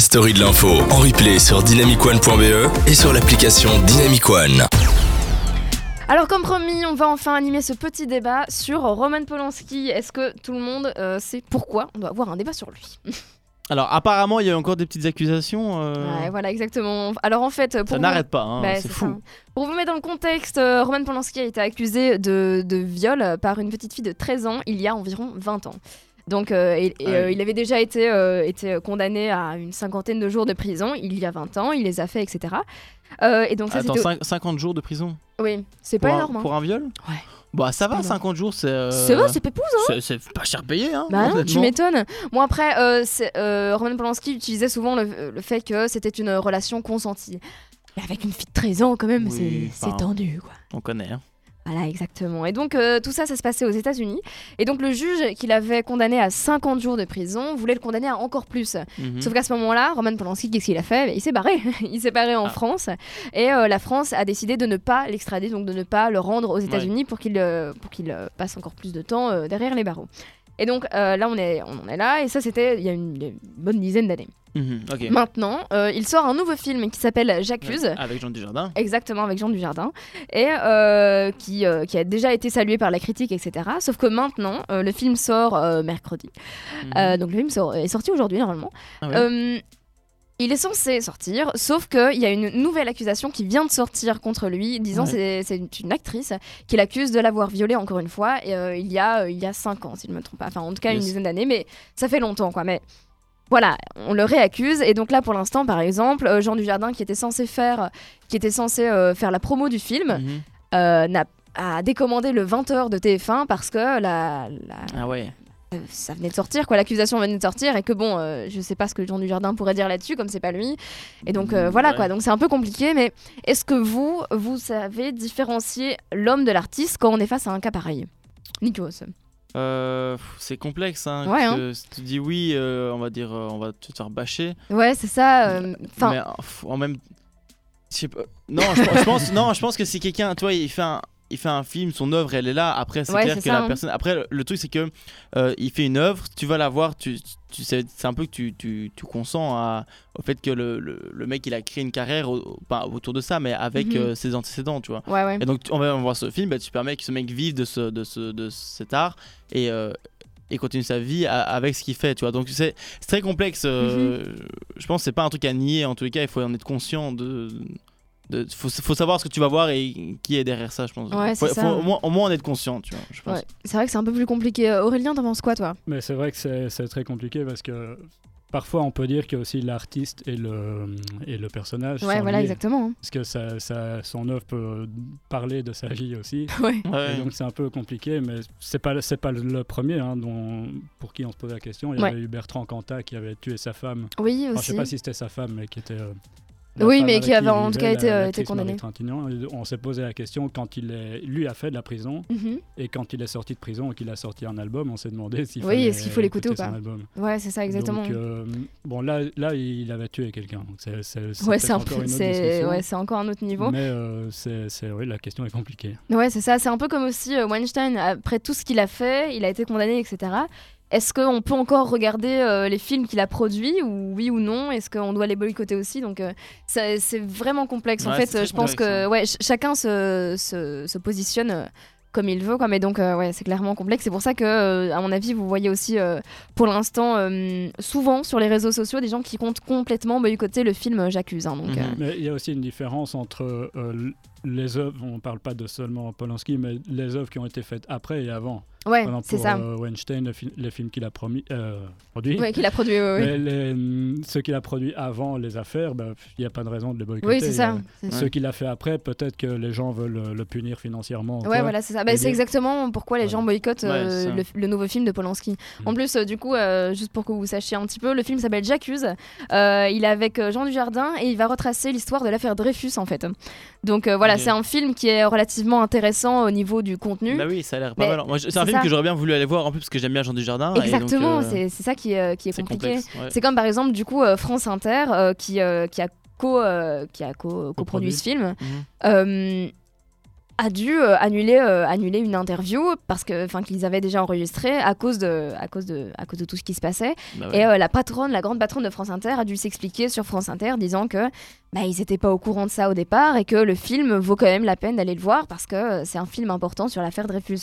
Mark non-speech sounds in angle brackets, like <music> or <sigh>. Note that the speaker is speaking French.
la story de l'info en replay sur dynamicone.be et sur l'application Dynamic One. Alors comme promis, on va enfin animer ce petit débat sur Roman Polanski. Est-ce que tout le monde euh, sait pourquoi on doit avoir un débat sur lui <laughs> Alors apparemment, il y a encore des petites accusations. euh, Ouais, voilà, exactement. Alors en fait, pour Ça vous- n'arrête pas, hein, Bah, c'est ça. fou. Pour vous mettre dans le contexte, euh, Roman Polanski a été accusé de, de viol par une petite fille de 13 ans il y a environ 20 ans. Donc, euh, et- et, Ah euh, il avait déjà été, euh, été condamné à une cinquantaine de jours de prison il y a 20 ans, il les a fait, etc. Et donc ça, Attends, c'était... cinq- 50 jours de prison? Oui, c'est pas un, énorme. hein. pour un viol? Ouais. Bah ça va, pas énorme. 50 jours, c'est. euh, C'est vrai, c'est pépouze, hein c'est- pas cher payé, hein. Bah non, tu m'étonnes. Bon après, euh, euh, Roman Polanski utilisait souvent le, le fait que c'était une relation consentie. Mais avec une fille de 13 ans, quand même, Oui, c'est tendu, quoi. On connaît. Hein. Voilà, exactement. Et donc, euh, tout ça, ça se passait aux États-Unis. Et donc, le juge qui l'avait condamné à 50 jours de prison voulait le condamner à encore plus. Mhm. Sauf qu'à ce moment-là, Roman Polanski, qu'est-ce qu'il a fait? Il s'est barré. <laughs> il s'est barré en Ah. France. Et euh, la France a décidé de ne pas l'extrader, donc de ne pas le rendre aux États-Unis pour qu'il euh, pour qu'il passe encore plus de temps derrière les barreaux. Et donc, là, on, est, on en est là. Et ça, c'était il y a une, il y a une bonne dizaine d'années. Mhm. Maintenant, euh, il sort un nouveau film qui s'appelle J'accuse. Avec Jean Dujardin. Exactement, avec Jean Dujardin, et euh, qui, euh, qui a déjà été salué par la critique, etc. Sauf que maintenant, le film sort mercredi. Mhm. Donc le film sort- est sorti aujourd'hui, normalement. Ah ouais. Il est censé sortir, sauf qu'il y a une nouvelle accusation qui vient de sortir contre lui, disant Ouais. c'est une, actrice qui l'accuse de l'avoir violée encore une fois, et, euh, il, y a, euh, il y a 5 ans, si je ne me trompe pas. Enfin, en tout cas, une dizaine d'années, mais ça fait longtemps, quoi. Mais voilà, on le réaccuse, et donc là, pour l'instant, par exemple, euh, Jean Dujardin, qui était censé faire, qui était censé euh, faire la promo du film, Mhm. euh, n'a a décommandé le 20h de TF1 parce que la, la- Ah ouais. ça venait de sortir, quoi, l'accusation venait de sortir, et que bon, euh, je sais pas ce que Jean Dujardin pourrait dire là-dessus, comme c'est pas lui. Et donc euh, voilà, ouais. quoi, donc c'est un peu compliqué, mais est-ce que vous, vous savez différencier l'homme de l'artiste quand on est face à un cas pareil? Nikos. Euh, c'est complexe, hein. Ouais, parce que si tu dis oui, euh, on va dire, euh, on va te faire bâcher. Ouais, c'est ça. euh, mais euh, en même, je sais pas. Non, je, pense- non, je pense que si quelqu'un, tu vois, il fait un, il fait un film, son œuvre, elle est là. Après, c'est Ouais, clair que ça, la hein. personne. Après, le, truc, c'est que euh, il fait une œuvre, tu vas la voir, tu, tu sais, c'est un peu que tu, tu, tu consens à- au fait que le, le, le mec, il a créé une carrière, au- au- pas autour de ça, mais avec Mhm. euh, ses antécédents, tu vois. ouais, ouais. Et donc, on va voir ce film, bah, tu permets que ce mec vive de, ce, de, ce, de cet art et, euh, et continue sa vie avec ce qu'il fait, tu vois. Donc, c'est très complexe. Mhm. Je pense que c'est pas un truc à nier. En tous les cas, il faut en être conscient de. De faut, faut savoir ce que tu vas voir et qui est derrière ça, je pense. Ouais, faut, c'est ça. faut au, moins, au moins en être conscient, tu vois. Ouais. C'est vrai que c'est un peu plus compliqué. Euh, Aurélien, t'en penses quoi, toi? Mais c'est vrai que c'est très compliqué parce que parfois on peut dire que aussi l'artiste et le, et le personnage. Ouais, sont voilà, liés. exactement. hein. Parce que ça, ça- son œuvre peut parler de sa vie aussi. <laughs> Ouais. Ouais. Et donc c'est un peu compliqué, mais c'est pas c'est pas le premier hein, dont, pour qui on se pose la question. Il y Ouais. avait eu Bertrand Cantat qui avait tué sa femme. Oui, Enfin, je aussi. sais pas si c'était sa femme, mais qui était. euh, Oui, mais qui avait en tout cas été, euh, été condamné. On s'est posé la question quand il est, lui a fait de la prison Mhm. et quand il est sorti de prison et qu'il a sorti un album, on s'est demandé s'il Oui, fallait est-ce qu'il faut l'écouter ou pas album. Ouais, c'est ça, exactement. Donc, euh, bon, là, là, il avait tué quelqu'un. C'est ouais, c'est encore ouais, un autre niveau. Mais euh, c'est, oui, la question est compliquée. Ouais, c'est ça. C'est un peu comme aussi euh, Weinstein, après tout ce qu'il a fait, il a été condamné, etc. Est-ce qu'on peut encore regarder euh, les films qu'il a produits, ou oui ou non? Est-ce qu'on doit les boycotter aussi? Donc, euh, c'est vraiment complexe. en fait, très je pense que ouais, ch- chacun se, se, se positionne euh, comme il veut, quoi. Mais donc, euh, ouais, c'est clairement complexe. C'est pour ça que, euh, à mon avis, vous voyez aussi, euh, pour l'instant, euh, souvent sur les réseaux sociaux, des gens qui comptent complètement boycotter le film J'accuse. hein. donc, Mhm. euh, Mais il y a aussi une différence entre euh, les œuvres, on ne parle pas de seulement Polanski, mais les œuvres qui ont été faites après et avant. ouais, c'est pour ça. euh, Weinstein, le fi- les films qu'il a promis, euh, produits. Ouais, qu'il a produit. les, hum, ceux qu'il a produits avant les affaires, ben, il n'y a pas de raison de les boycotter. Oui, c'est ça. Euh, Ceux qu'il a fait après, peut-être que les gens veulent le, le punir financièrement. ou Ouais, voilà, c'est ça. Bah, c'est bien- exactement pourquoi les Ouais. gens boycottent Ouais, euh, le, le nouveau film de Polanski. En Mm. plus, euh, du coup, euh, juste pour que vous sachiez un petit peu, le film s'appelle J'accuse. Euh, il est avec euh, Jean Dujardin et il va retracer l'histoire de l'affaire Dreyfus, en fait. Donc euh, voilà, c'est un film qui est relativement intéressant au niveau du contenu. Bah oui, ça a l'air pas mal. C'est un film ça. que j'aurais bien voulu aller voir en plus parce que j'aime bien Jean Dujardin. et donc, Exactement, euh, c'est ça qui, est- qui est compliqué. ouais. C'est comme par exemple, du coup, euh, France Inter euh, qui, euh, qui a co, euh, qui a co- coproduit Coproduit. ce film. Mhm. A dû euh, annuler, euh, annuler une interview parce que, enfin, qu'ils avaient déjà enregistré à cause de, à cause de, à cause de tout ce qui se passait. Bah ouais. Et euh, la patronne, la grande patronne de France Inter, a dû s'expliquer sur France Inter, disant que bah, ils n'étaient pas au courant de ça au départ et que le film vaut quand même la peine d'aller le voir parce que c'est un film important sur l'affaire Dreyfus.